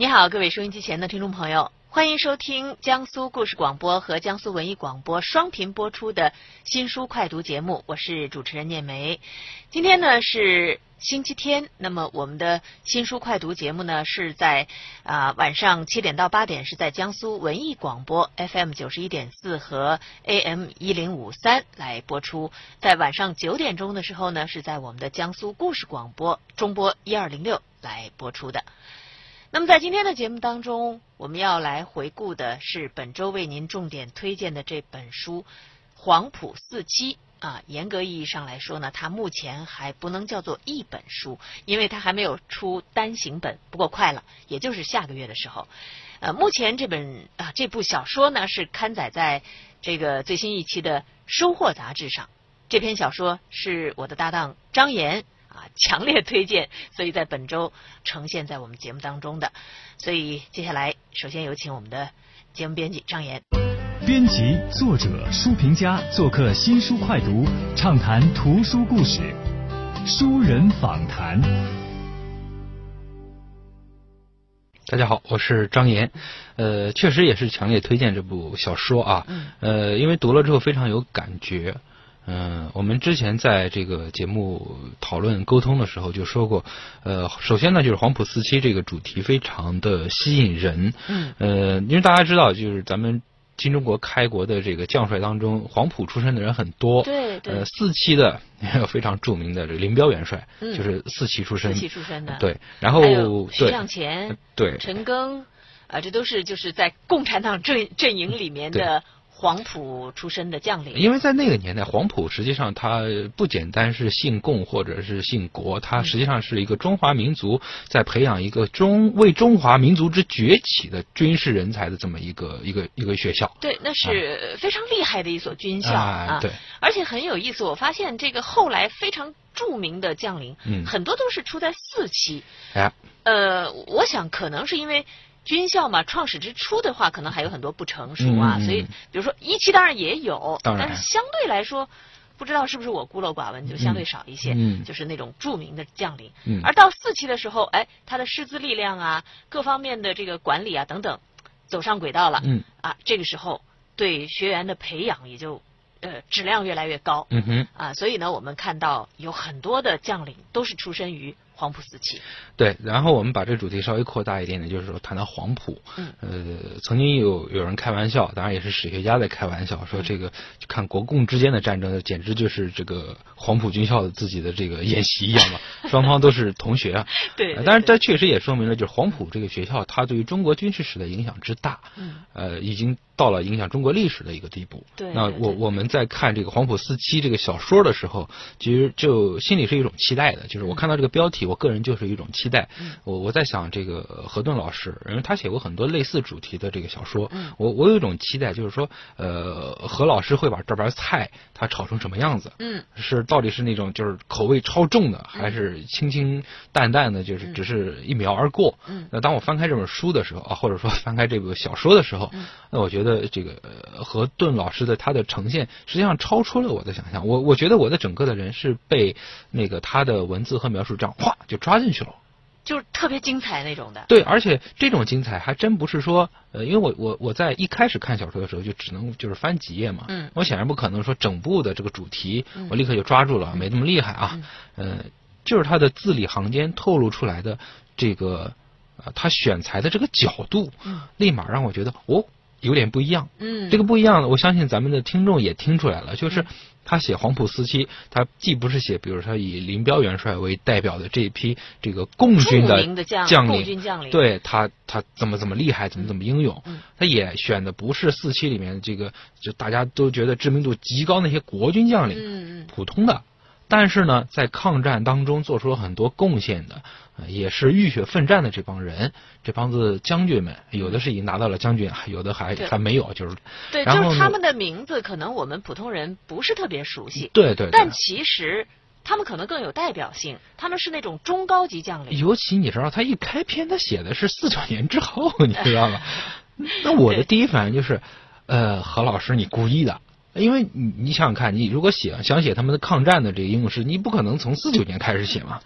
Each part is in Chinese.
你好，各位收音机前的听众朋友，欢迎收听江苏故事广播和江苏文艺广播双频播出的新书快读节目，我是主持人念梅。今天呢是星期天，那么我们的新书快读节目呢是在啊、晚上七点到八点是在江苏文艺广播 FM 九十一点四和 AM 一零五三来播出，在晚上九点钟的时候呢是在我们的江苏故事广播中波一二零六来播出的。那么在今天的节目当中，我们要来回顾的是本周为您重点推荐的这本书《黄埔四期》啊。严格意义上来说呢，它目前还不能叫做一本书，因为它还没有出单行本。不过快了，也就是下个月的时候。呃，目前这本啊这部小说呢是刊载在这个最新一期的《收获》杂志上。这篇小说是我的搭档张岩。啊，强烈推荐，所以在本周呈现在我们节目当中的。所以接下来，首先有请我们的节目编辑张岩。编辑、作者、书评家做客新书快读，畅谈图书故事，书人访谈。大家好，我是张岩，呃，确实也是强烈推荐这部小说啊，嗯呃，因为读了之后非常有感觉。嗯、我们之前在这个节目讨论沟通的时候就说过，呃，首先呢就是黄埔四期这个主题非常的吸引人，嗯。呃，因为大家知道，就是咱们新中国开国的这个将帅当中，黄埔出身的人很多，对对。呃，四期的也有 非常著名的这个林彪元帅，嗯。就是四期出身，四期出身的。对，然后徐对。向前、对。陈赓，啊，这都是就是在共产党阵阵营里面的黄埔出身的将领。因为在那个年代，黄埔实际上它不简单是姓共或者是姓国，它实际上是一个中华民族在培养一个中为中华民族之崛起的军事人才的这么一个一个一个学校。对，那是非常厉害的一所军校啊对，而且很有意思。我发现这个后来非常著名的将领，嗯很多都是出在四期。哎，呃，我想可能是因为军校嘛，创始之初的话，可能还有很多不成熟啊，所以比如说一期当然也有，但是相对来说。不知道是不是我孤陋寡闻，就相对少一些，嗯就是那种著名的将领。嗯而到四期的时候，哎，他的师资力量啊，各方面的这个管理啊等等，走上轨道了。嗯啊，这个时候对学员的培养也就呃质量越来越高。嗯哼，啊，所以呢，我们看到有很多的将领都是出身于黄埔四期。对。然后我们把这个主题稍微扩大一点点，就是说谈到黄埔。嗯呃，曾经有有人开玩笑，当然也是史学家在开玩笑，说这个看国共之间的战争，简直就是这个黄埔军校的自己的这个演习一样嘛，双方都是同学啊。对呃当然，这确实也说明了，就是黄埔这个学校，它对于中国军事史的影响之大，嗯呃，已经到了影响中国历史的一个地步。对那我我们在看这个《黄埔四期》这个小说的时候，其实就心里是一种期待的，就是我看到这个标题，我个人就是一种期待。嗯我我在想，这个何顿老师，因为他写过很多类似主题的这个小说，嗯我我有一种期待，就是说，呃，何老师会把这盘菜他炒成什么样子？嗯是到底是那种就是口味超重的，还是清清淡淡的，就是只是一秒而过？嗯那当我翻开这本书的时候啊，或者说翻开这部小说的时候，嗯那我觉得这个呃何顿老师的他的呈现实际上超出了我的想象。我我觉得我的整个的人是被那个他的文字和描述这样哗就抓进去了。就是特别精彩那种的。对，而且这种精彩还真不是说，呃，因为我我我在一开始看小说的时候就只能就是翻几页嘛，嗯。我显然不可能说整部的这个主题嗯。我立刻就抓住了，没那么厉害啊，呃，就是他的字里行间透露出来的这个，呃，他选材的这个角度，嗯。立马让我觉得哦有点不一样，嗯，这个不一样，我相信咱们的听众也听出来了，就是他写黄埔四期，他既不是写，比如说以林彪元帅为代表的这一批这个共军的将领，军将领。对他他怎么怎么厉害，怎么怎么英勇，嗯。他也选的不是四期里面这个就大家都觉得知名度极高那些国军将领，嗯嗯。普通的。但是呢，在抗战当中做出了很多贡献的，呃也是浴血奋战的这帮人，这帮子将军们，有的是已经拿到了将军，有的还还没有，就是对，就是他们的名字，可能我们普通人不是特别熟悉，对对对但。其实他们可能更有代表性，他们是那种中高级将领。尤其你知道，他一开篇他写的是四九年之后，你知道吗？那我的第一反应就是，呃，何老师你故意的，因为你你想想看，你如果写想写他们的抗战的这个英勇诗，你不可能从四九年开始写嘛。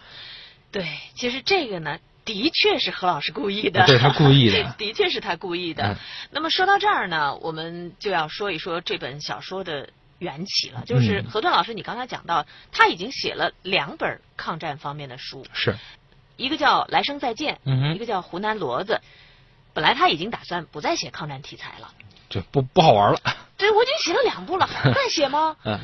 对，其实这个呢，的确是何老师故意的，对他故意的，的确是他故意的。嗯那么说到这儿呢，我们就要说一说这本小说的缘起了。就是嗯何段老师，你刚才讲到，他已经写了两本抗战方面的书，是，一个叫《来生再见》，一个叫《湖南骡子》。本来他已经打算不再写抗战题材了，就不不好玩了。对，我已经写了两部了，还再写吗？嗯，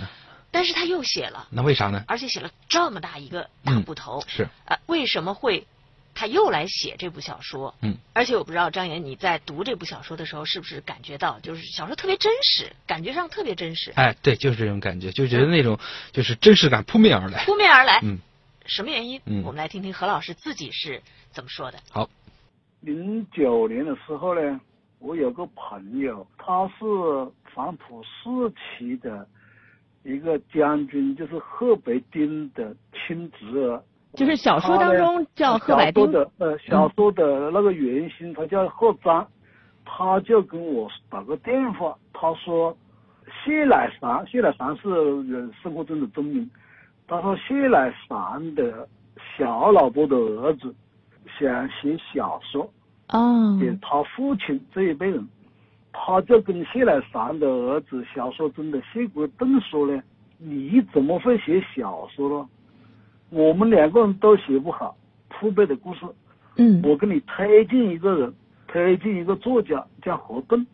但是他又写了，那为啥呢？而且写了这么大一个大部头。是，呃，为什么会他又来写这部小说？嗯，而且我不知道张岩你在读这部小说的时候，是不是感觉到就是小说特别真实，感觉上特别真实，哎，对，就是这种感觉，就觉得那种就是真实感扑面而来。扑面而来。嗯，什么原因？嗯我们来听听何老师自己是怎么说的。好，零九年的时候呢，我有个朋友，他是黄埔四期的一个将军，就是贺白丁的亲侄儿。就是小说当中叫贺百丁的呃，小说的那个原型他叫贺章，他就跟我打个电话，他说谢乃裳，谢乃裳是人生活中的真名，他说谢乃裳的小老婆的儿子想写小说。哦，给他父亲这一辈人，他就跟谢乃裳的儿子小说中的谢国栋说呢：“你怎么会写小说呢？我们两个人都写不好父辈的故事，嗯我给你推荐一个人，推荐一个作家叫何栋，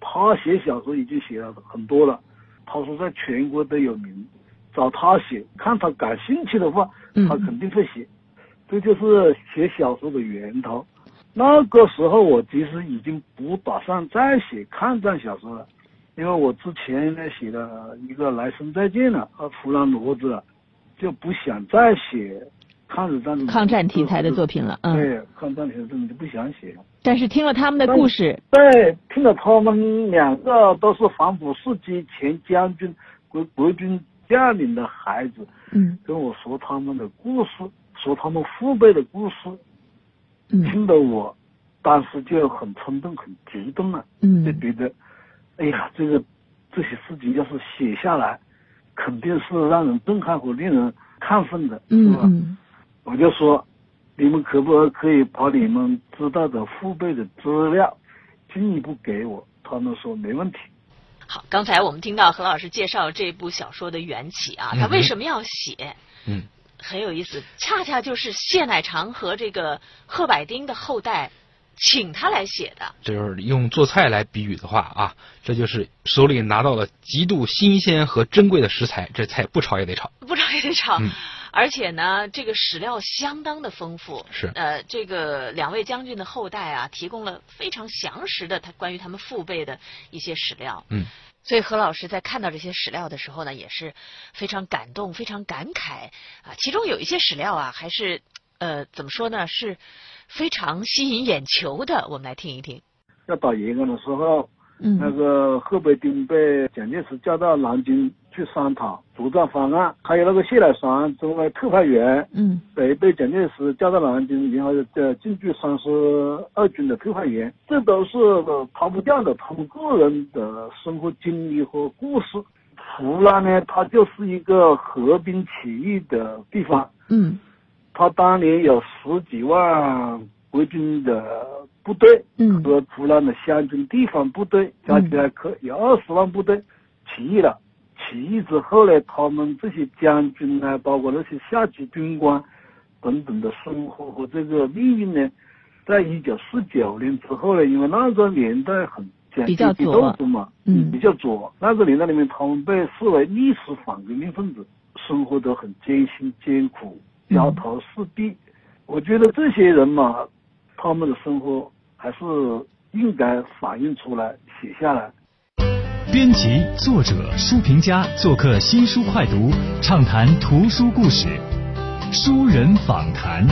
他写小说已经写了很多了，他说在全国都有名，找他写，看他感兴趣的话，嗯他肯定会写。这就是写小说的源头。那个时候我其实已经不打算再写抗战小说了，因为我之前呢写了一个《来生再见》了，和《湖南骡子》，就不想再写抗日战争抗战题材的作品了，嗯。对，抗战题材作品就不想写了。但是听了他们的故事，对，听了他们两个都是黄埔四期前将军、国国军将领的孩子，嗯跟我说他们的故事，说他们父辈的故事，嗯听得我当时就很冲动、很激动了，就嗯觉得，哎呀，这个这些事情要是写下来，肯定是让人震撼和令人亢奋的，是吧？我就说，你们可不可以把你们知道的父辈的资料进一步给我？他们说没问题。好，刚才我们听到何老师介绍这部小说的缘起啊，他为什么要写？嗯，很有意思，恰恰就是谢乃长和这个贺百丁的后代请他来写的。这就是用做菜来比喻的话啊，这就是手里拿到了极度新鲜和珍贵的食材，这菜不炒也得炒。不炒也得炒。嗯而且呢，这个史料相当的丰富。是呃，这个两位将军的后代啊，提供了非常详实的他关于他们父辈的一些史料。嗯，所以何老师在看到这些史料的时候呢，也是非常感动、非常感慨啊。其中有一些史料啊，还是呃怎么说呢，是非常吸引眼球的。我们来听一听。要打延安的时候，那嗯个贺北丁被蒋介石叫到南京去商讨作战方案，还有那个谢乃山作为特派员，嗯。被被蒋介石叫到南京，然后呃进驻三十二军的特派员，这都是呃逃不掉的他们个人的生活经历和故事。湖南呢，它就是一个合兵起义的地方，嗯。他当年有十几万国军的部队，嗯和湖南的湘军地方部队加起来可有二十万部队起义了。起义之后呢，他们这些将军啊，包括那些下级军官等等的生活和这个命运呢，在一九四九年之后呢，因为那个年代很讲比较阶级左斗争嘛，嗯比较左。那个年代里面，他们被视为历史反革命分子，生活都很艰辛艰苦，摇头四壁。我觉得这些人嘛，他们的生活还是应该反映出来，写下来。编辑、作者、书评家做客新书快读，畅谈图书故事，书人访谈。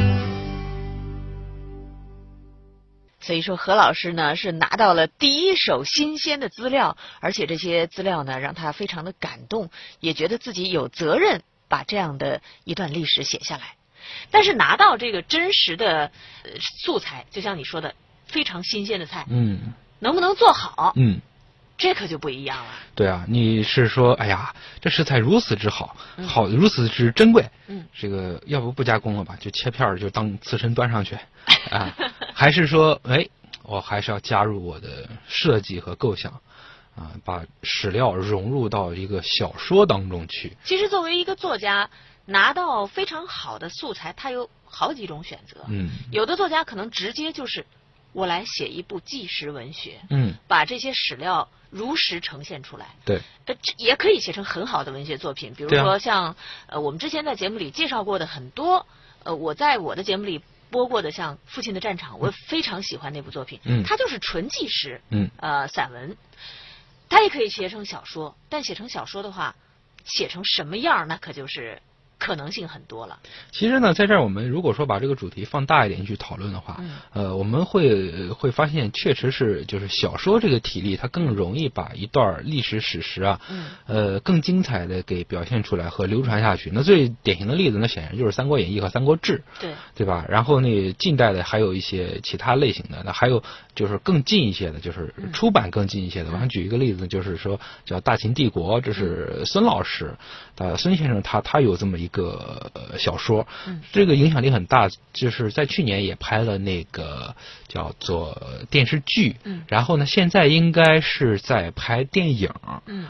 所以说，何老师呢是拿到了第一手新鲜的资料，而且这些资料呢让他非常的感动，也觉得自己有责任把这样的一段历史写下来。但是拿到这个真实的呃素材，就像你说的，非常新鲜的菜，嗯。能不能做好？嗯。这可就不一样了。对啊，你是说，哎呀，这食材如此之好，嗯。好如此之珍贵，嗯，这个要不不加工了吧，就切片儿就当刺身端上去，啊，还是说，哎，我还是要加入我的设计和构想，啊，把史料融入到一个小说当中去，其实作为一个作家，拿到非常好的素材，他有好几种选择。嗯。有的作家可能直接就是我来写一部纪实文学，嗯，把这些史料如实呈现出来。对，呃，这也可以写成很好的文学作品，比如说像、呃我们之前在节目里介绍过的很多，呃我在我的节目里播过的像《父亲的战场》，我非常喜欢那部作品，嗯。它就是纯纪实，嗯。呃散文，它也可以写成小说，但写成小说的话，写成什么样儿那可就是可能性很多了。其实呢，在这儿我们如果说把这个主题放大一点去讨论的话，嗯呃，我们会呃会发现，确实是就是小说这个体力，它更容易把一段历史史实啊，嗯呃，更精彩的给表现出来和流传下去。那最典型的例子呢，显然就是《三国演义》和《三国志》。对，对吧？然后呢，近代的还有一些其他类型的，那还有就是更近一些的，就是嗯出版更近一些的。我想举一个例子，就是说叫《大秦帝国》，这是孙老师，呃，孙先生他他有这么一个呃小说嗯，这个影响力很大，就是在去年也拍了那个叫做电视剧，嗯。然后呢，现在应该是在拍电影，嗯。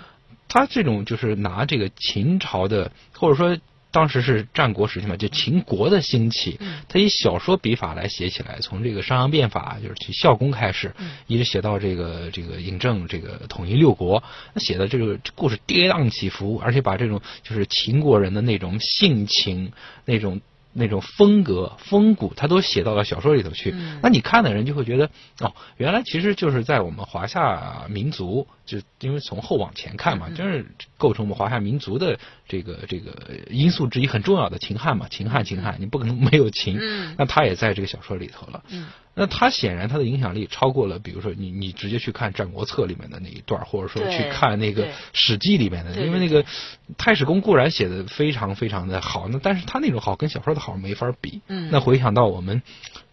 他这种就是拿这个秦朝的，或者说当时是战国时期嘛，就秦国的兴起，嗯他以小说笔法来写起来，从这个商鞅变法就是去孝公开始，嗯一直写到这个这个嬴政这个统一六国，那写的这个故事跌宕起伏，而且把这种就是秦国人的那种性情那种。那种风格、风骨，他都写到了小说里头去。嗯那你看的人就会觉得，哦，原来其实就是在我们华夏民族，就因为从后往前看嘛，就是构成我们华夏民族的这个这个因素之一很重要的秦汉嘛，秦汉秦汉，你不可能没有秦。嗯那他也在这个小说里头了。嗯那他显然他的影响力超过了，比如说你你直接去看《战国策》里面的那一段，或者说去看那个《史记》里面的，因为那个太史公固然写的非常非常的好，那但是他那种好跟小说的好没法比。嗯那回想到我们，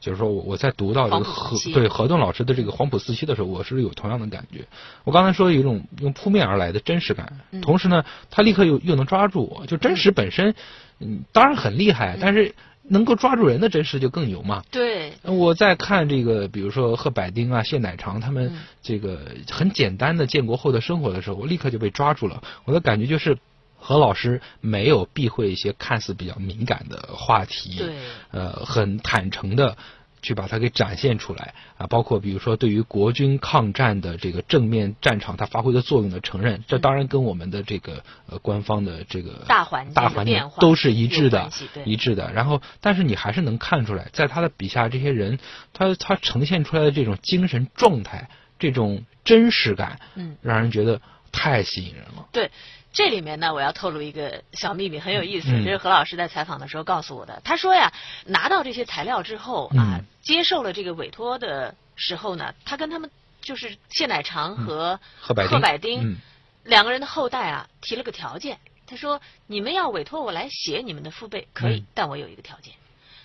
就是说我我在读到这个河对河顿老师的这个黄埔四期的时候，我是有同样的感觉。我刚才说有一种用扑面而来的真实感，嗯同时呢，他立刻又又能抓住我，就真实本身，嗯，当然很厉害，但是能够抓住人的真实就更牛嘛。对，我在看这个，比如说贺百丁啊、谢乃长他们嗯这个很简单的建国后的生活的时候，我立刻就被抓住了。我的感觉就是，何老师没有避讳一些看似比较敏感的话题，对呃，很坦诚的。去把它给展现出来啊，包括比如说对于国军抗战的这个正面战场它发挥的作用的承认，这当然跟我们的这个呃官方的这个大环大环境都是一致的一致的。然后，但是你还是能看出来，在他的笔下，这些人他他呈现出来的这种精神状态，这种真实感，嗯，让人觉得太吸引人了。对。这里面呢，我要透露一个小秘密，很有意思。嗯这是何老师在采访的时候告诉我的。他说呀，拿到这些材料之后啊，嗯接受了这个委托的时候呢，他跟他们就是谢乃长和贺百丁两个人的后代啊，提了个条件。他说：“你们要委托我来写你们的父辈，可以，嗯但我有一个条件。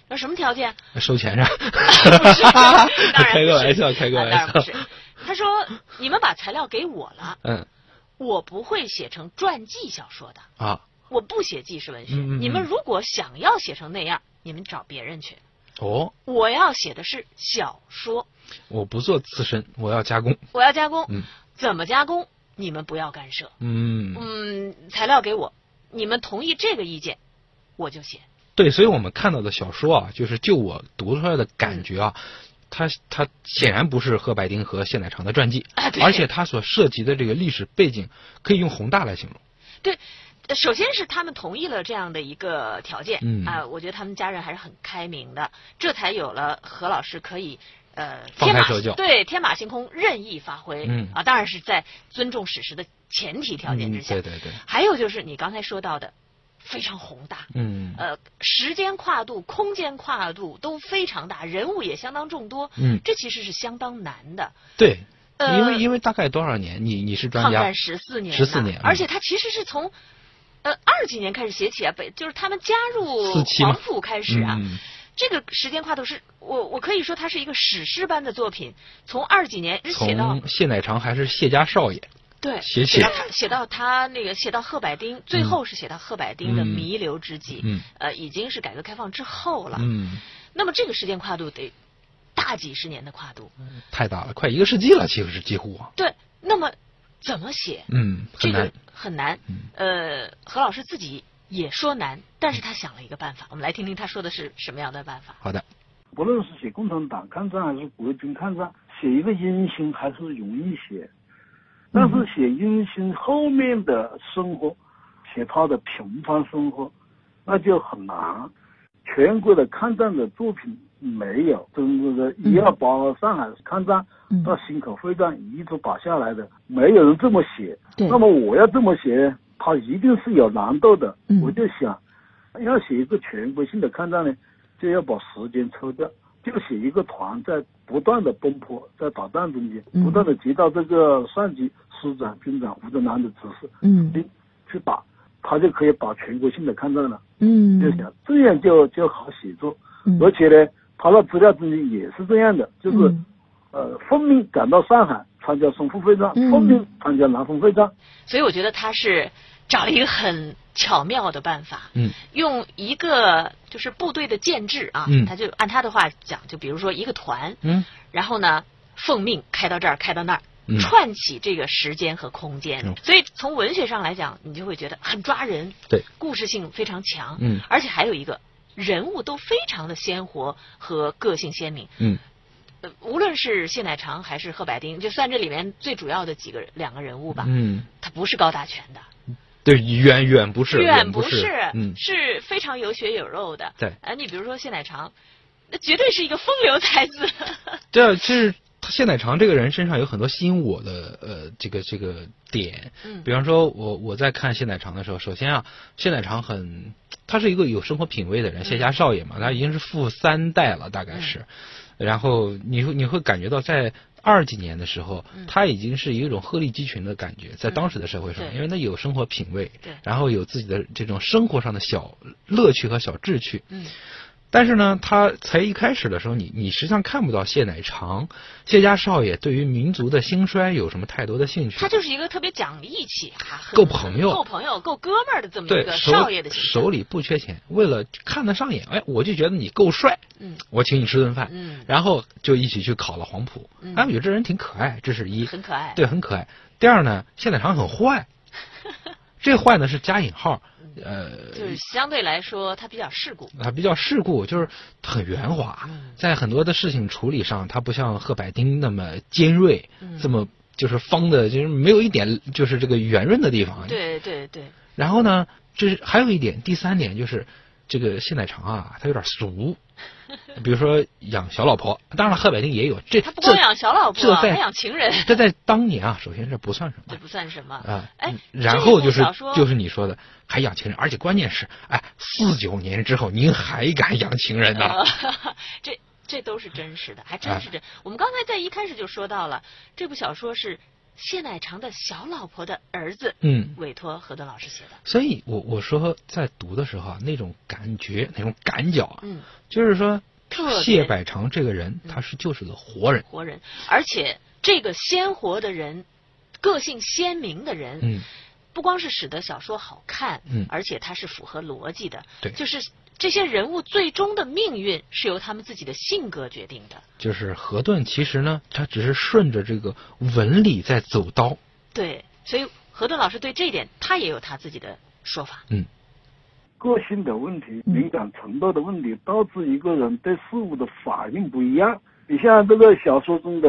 那什么条件？收钱是 开个玩笑，开玩笑。当然不是。他说：“你们把材料给我了，嗯我不会写成传记小说的，啊我不写纪实文学。嗯嗯嗯你们如果想要写成那样，你们找别人去。哦，我要写的是小说，我不做刺身，我要加工。我要加工，嗯怎么加工，你们不要干涉。嗯，嗯，材料给我，你们同意这个意见，我就写。对，所以我们看到的小说啊，就是就我读出来的感觉啊，它它显然不是贺白丁和谢乃长的传记，啊而且他所涉及的这个历史背景可以用宏大来形容。对，呃首先是他们同意了这样的一个条件，嗯啊、我觉得他们家人还是很开明的，这才有了何老师可以。呃，天马开手脚对天马行空，任意发挥。嗯啊，当然是在尊重史实的前提条件之下。嗯对对对，还有就是你刚才说到的，非常宏大。嗯呃，时间跨度、空间跨度都非常大，人物也相当众多。嗯，这其实是相当难的。对，呃因为因为大概多少年？你你是专家抗战？十四年呐，14年嗯而且他其实是从呃二几年开始写起啊，北就是他们加入黄埔开始啊，嗯这个时间跨度是我我可以说它是一个史诗般的作品，从二几年写到从谢乃长还是谢家少爷，对，写写写到他写到他那个写到贺百丁，最后是写到贺百丁的嗯弥留之际，嗯呃，已经是改革开放之后了。嗯，那么这个时间跨度得大几十年的跨度。太大了，快一个世纪了，其实是几乎啊。对，那么怎么写？嗯，这个很难。嗯呃，何老师自己也说难，但是他想了一个办法，我们来听听他说的是什么样的办法。好的，不论是写共产党抗战还是国军抗战，写一个英雄还是容易写，但是写英雄后面的生活，写他的平凡生活，那就很难。全国的抗战的作品没有，中国的一二八上海抗战嗯到忻口会战一直打下来的，没有人这么写。对那么我要这么写，它一定是有难度的。嗯我就想，要写一个全国性的抗战呢，就要把时间抽掉，就写一个团在不断的奔波，在打仗中间，嗯。不断的接到这个上级师长、军长、吴正南的指示，嗯。去去打，他就可以打全国性的抗战了。嗯。就想这样就就好写作，嗯。而且呢，他的资料中间也是这样的，就是、嗯。呃，奉命赶到上海参加淞沪会战，嗯。奉命参加南丰会战。所以我觉得他是找了一个很巧妙的办法，嗯。用一个就是部队的建制啊，嗯。他就按他的话讲，就比如说一个团，嗯。然后呢，奉命开到这儿，开到那儿。嗯。串起这个时间和空间，嗯所以从文学上来讲，你就会觉得很抓人，对，故事性非常强，嗯。而且还有一个人物都非常的鲜活和个性鲜明，嗯呃，无论是谢乃长还是贺百丁，就算这里面最主要的几个两个人物吧，嗯，他不是高大全的，对，远远不是，远不是，嗯，是非常有血有肉的。对啊，你比如说谢乃长，那绝对是一个风流才子。对啊，其实他谢乃长这个人身上有很多吸引我的呃这个这个点，嗯比方说我我在看谢乃长的时候，首先啊，谢乃长很他是一个有生活品味的人，谢家少爷嘛，他已经是富三代了，大概是，然后你会你会感觉到在。二几年的时候，他已经是一种鹤立鸡群的感觉，在当时的社会上，因为他有生活品味，对。然后有自己的这种生活上的小乐趣和小志趣，嗯但是呢，他才一开始的时候，你你实际上看不到谢乃长、谢家少爷对于民族的兴衰有什么太多的兴趣。他就是一个特别讲义气啊，够朋友够朋友、够哥们儿的这么一个少爷的形象。手里不缺钱，为了看得上眼，哎，我就觉得你够帅，嗯我请你吃顿饭，嗯然后就一起去考了黄埔。嗯哎，我觉得这人挺可爱，这是一，很可爱对，很可爱。第二呢，谢乃长很坏，这坏呢是加引号，呃，就是相对来说它比较世故。啊比较世故，就是很圆滑，嗯在很多的事情处理上，它不像贺百丁那么尖锐，嗯这么就是方的，就是没有一点就是这个圆润的地方。。对对对，然后呢，这是还有一点，第三点就是这个谢乃长啊，他有点俗，比如说养小老婆，当然了，贺百丁也有，这他不光养小老婆，还养情人，这在当年啊，首先这不算什么这。不算什么。啊，哎，然后就是就是你说的，还养情人，而且关键是，哎，四九年之后您还敢养情人呢？呃，这这都是真实的，还真啊是真。我们刚才在一开始就说到了，这部小说是谢乃长的小老婆的儿子嗯，委托何德老师写的。所以我我说在读的时候啊，那种感觉，那种感脚啊，嗯，就是说特谢百长这个人，他是就是个活人，活人，而且这个鲜活的人，个性鲜明的人，嗯，不光是使得小说好看，嗯。而且它是符合逻辑的，对。就是这些人物最终的命运是由他们自己的性格决定的。就是何顿其实呢，他只是顺着这个纹理在走刀，对，所以何顿老师对这一点，他也有他自己的说法。嗯个性的问题、敏感程度的问题，导致一个人对事物的反应不一样。你像这个小说中的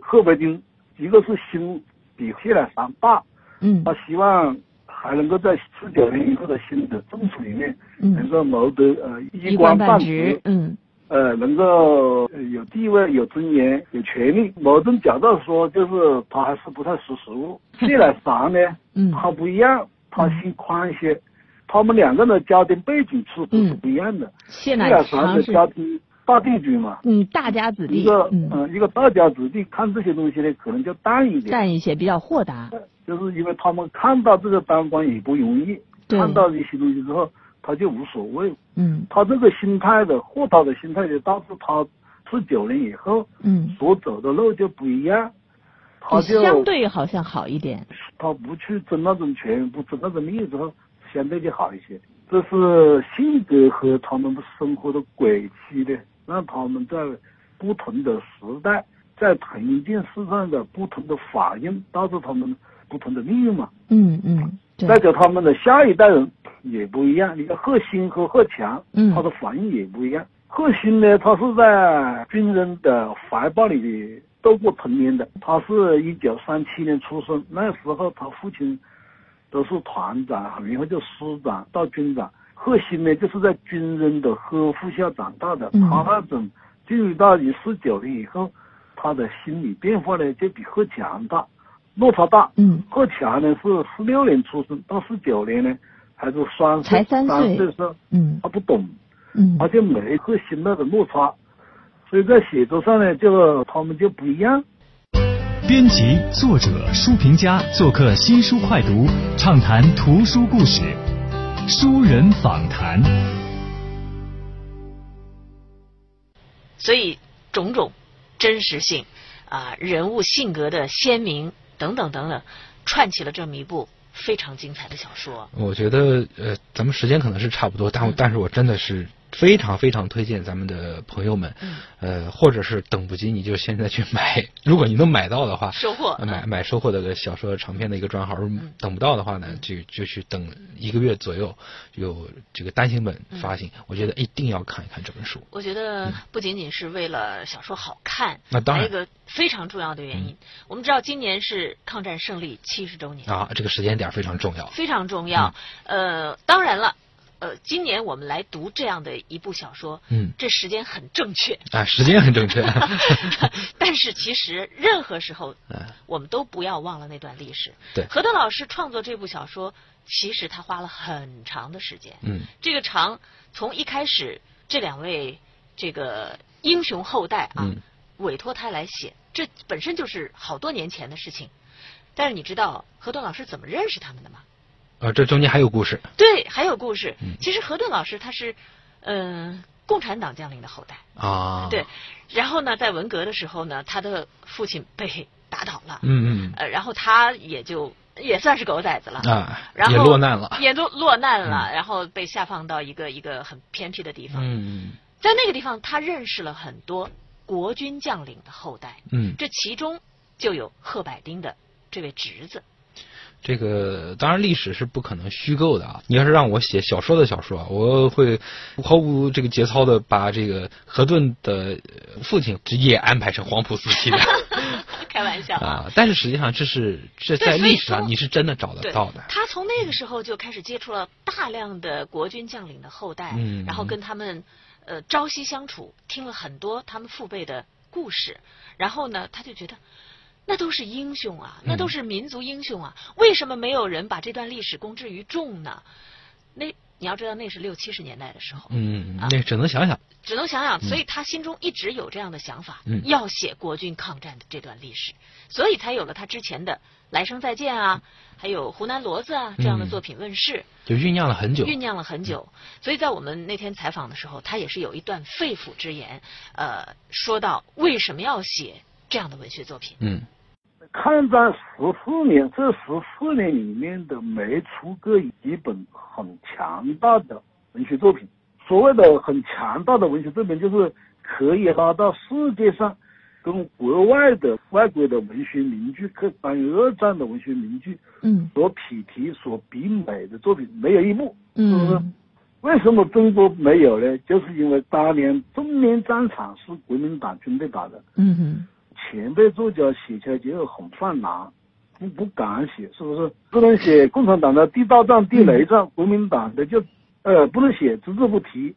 贺北京，一个是心比谢乃长大，嗯他希望还能够在四九年以后的新的政府里面，能嗯，够谋得呃一官半职，嗯呃，能够呃有地位、有尊严、有权利。某种角度说，就是他还是不太识时务。谢乃凡呢，嗯他不一样，他心宽些。他们两个人的家庭背景是不是不一样的。谢谢乃凡的家庭大地主嘛，嗯大家子弟，一个嗯呃一个大家子弟看这些东西呢，可能就淡一点。淡一些，比较豁达，就是因为他们看到这个当官也不容易，看到一些东西之后，他就无所谓。嗯他这个心态的豁达的心态，就导致他四九年以后嗯所走的路就不一样。他就相对好像好一点。他不去争那种权，不争那种利益之后，相对就好一些。这是性格和他们的生活的轨迹的，让他们在不同的时代，在同一件事上的不同的反应，导致他们不同的命运嘛。嗯嗯，对再，叫他们的下一代人也不一样。你看贺新和贺强，嗯他的反应也不一样。贺新呢，他是在军人的怀抱里度过童年的。他是一九三七年出生，那时候他父亲都是团长，然后就师长到军长。贺新呢，就是在军人的呵护下长大的。嗯他那种进入到一四九年以后，他的心理变化呢，就比贺强大，落差大。嗯贺强呢是四六年出生，到四九年呢还是三岁，才三岁时候嗯他不懂，嗯他就没贺新那种落差，所以在写作上呢，就他们就不一样。编辑、作者、书评家做客新书快读，畅谈图书故事，书人访谈。所以种种真实性啊、人物性格的鲜明等等等等，串起了这么一部非常精彩的小说。我觉得呃，咱们时间可能是差不多，但但是我真的是非常非常推荐咱们的朋友们，嗯。呃，或者是等不及你就现在去买，如果你能买到的话，收获呃买嗯买收获的小说长篇的一个专号，如果等不到的话呢，就就去等一个月左右有这个单行本发行，我觉得一定要看一看这本书。我觉得不仅仅是为了小说好看，那当然。还有一个非常重要的原因。我们知道今年是抗战胜利七十周年，啊，这个时间点非常重要。非常重要。嗯。呃，当然了，呃，今年我们来读这样的一部小说，嗯这时间很正确。啊，时间很正确。但是其实任何时候嗯，我们都不要忘了那段历史。对何德老师创作这部小说，其实他花了很长的时间。嗯这个长从一开始这两位这个英雄后代啊，嗯委托他来写，这本身就是好多年前的事情。但是你知道何顿老师怎么认识他们的吗？呃，这中间还有故事。对，还有故事。嗯其实何顿老师他是，嗯、共产党将领的后代。啊，对，然后呢，在文革的时候呢，他的父亲被打倒了，嗯嗯呃，然后他也就也算是狗崽子了，啊，然后也落难了。也落落难了，然后被下放到一个一个很偏僻的地方，嗯在那个地方，他认识了很多国军将领的后代，嗯，这其中就有贺百丁的这位侄子。这个当然历史是不可能虚构的啊！你要是让我写小说的小说啊，我会毫无这个节操的把这个何顿的呃父亲直接安排成黄埔四期的 开玩笑啊。啊！但是实际上这是这在历史上你是真的找得到的。他从那个时候就开始接触了大量的国军将领的后代，嗯然后跟他们呃朝夕相处，听了很多他们父辈的故事，然后呢，他就觉得。那都是英雄啊，那都是民族英雄啊，为什么没有人把这段历史公之于众呢？那你要知道，那是六七十年代的时候，嗯，啊那只能想想。只能想想，所以他心中一直有这样的想法，嗯要写国军抗战的这段历史，所以才有了他之前的《来生再见》啊，还有《湖南骡子》啊这样的嗯作品问世，就酝酿了很久。酝酿了很久。所以在我们那天采访的时候，他也是有一段肺腑之言，呃，说到为什么要写这样的文学作品。嗯抗战十四年，这十四年里面的没出过一本很强大的文学作品。所谓的很强大的文学作品，就是可以拉到世界上跟国外的外国的文学名句，可关于二战的文学名句嗯所匹敌、所比美的作品，没有一部。是不是嗯为什么中国没有呢？就是因为当年正面战场是国民党军队打的。嗯哼前辈作家写起来就很犯难，不不敢写，是不是？不能写共产党的地道战、地雷战，国民党的就呃不能写，只字不提，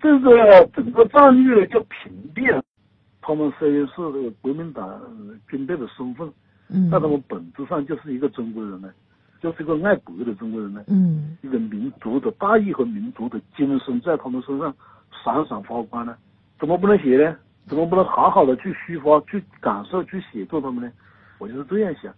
这个整个战略呢就屏蔽了。他们虽然是国民党呃军队的身份，嗯但他们本质上就是一个中国人呢，就是一个爱国的中国人呢。嗯一个民族的大义和民族的精神在他们身上闪闪发光呢？怎么不能写呢？怎么不能好好的去抒发、去感受、去写作他们呢？我就是这样想。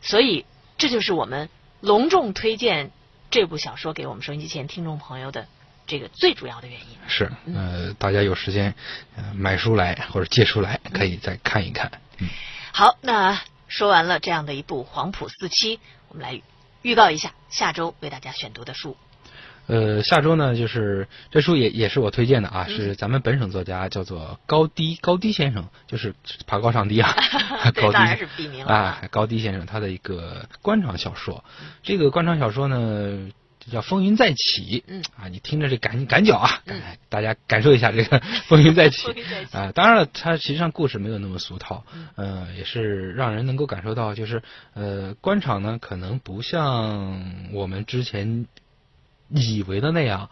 所以这就是我们隆重推荐这部小说给我们收音机前听众朋友的这个最主要的原因。是，呃，大家有时间，呃，买书来或者借书来，可以再看一看。嗯，好，那说完了这样的一部《黄埔四期》，我们来预告一下下周为大家选读的书。呃，下周呢，就是这书也也是我推荐的啊，嗯。是咱们本省作家叫做高低高低先生，就是爬高上低啊，高低。是笔名啊，高低先生他的一个官场小说，这个官场小说呢叫《风云再起》，嗯。啊，你听着这感感脚啊，大家感受一下这个风云再起 啊，当然了，它实际上故事没有那么俗套嗯，呃，也是让人能够感受到，就是呃，官场呢可能不像我们之前以为的那样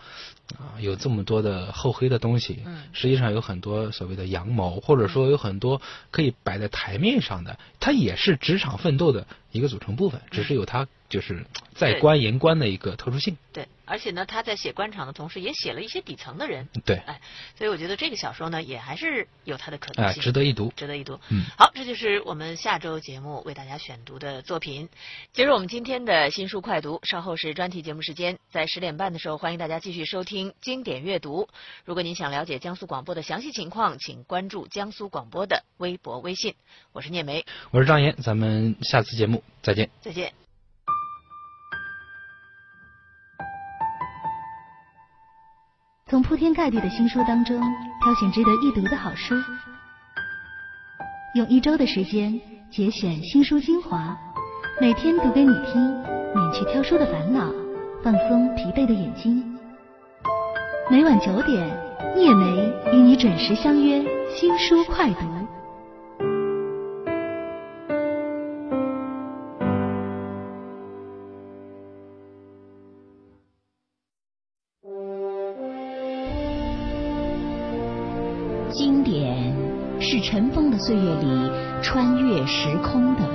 啊，有这么多的厚黑的东西。嗯实际上有很多所谓的阳谋，或者说有很多可以摆在台面上的，它也是职场奋斗的一个组成部分，只是有它就是在官言官的一个特殊性。对，而且呢，他在写官场的同时，也写了一些底层的人，对，哎，所以我觉得这个小说呢，也还是有它的可能哎，性，值得一读。值得一读。嗯好，这就是我们下周节目为大家选读的作品。接着我们今天的新书快读，稍后是专题节目时间，在十点半的时候，欢迎大家继续收听经典阅读。如果您想了解江苏广播的详细情况，请关注江苏广播的微博、微信。我是聂梅，我是张岩，咱们下次节目再见。再见。从铺天盖地的新书当中挑选值得一读的好书，用一周的时间节选新书精华，每天读给你听，免去挑书的烦恼，放松疲惫的眼睛。每晚九点，叶梅与你准时相约新书快读。经典是尘封的岁月里穿越时空的文。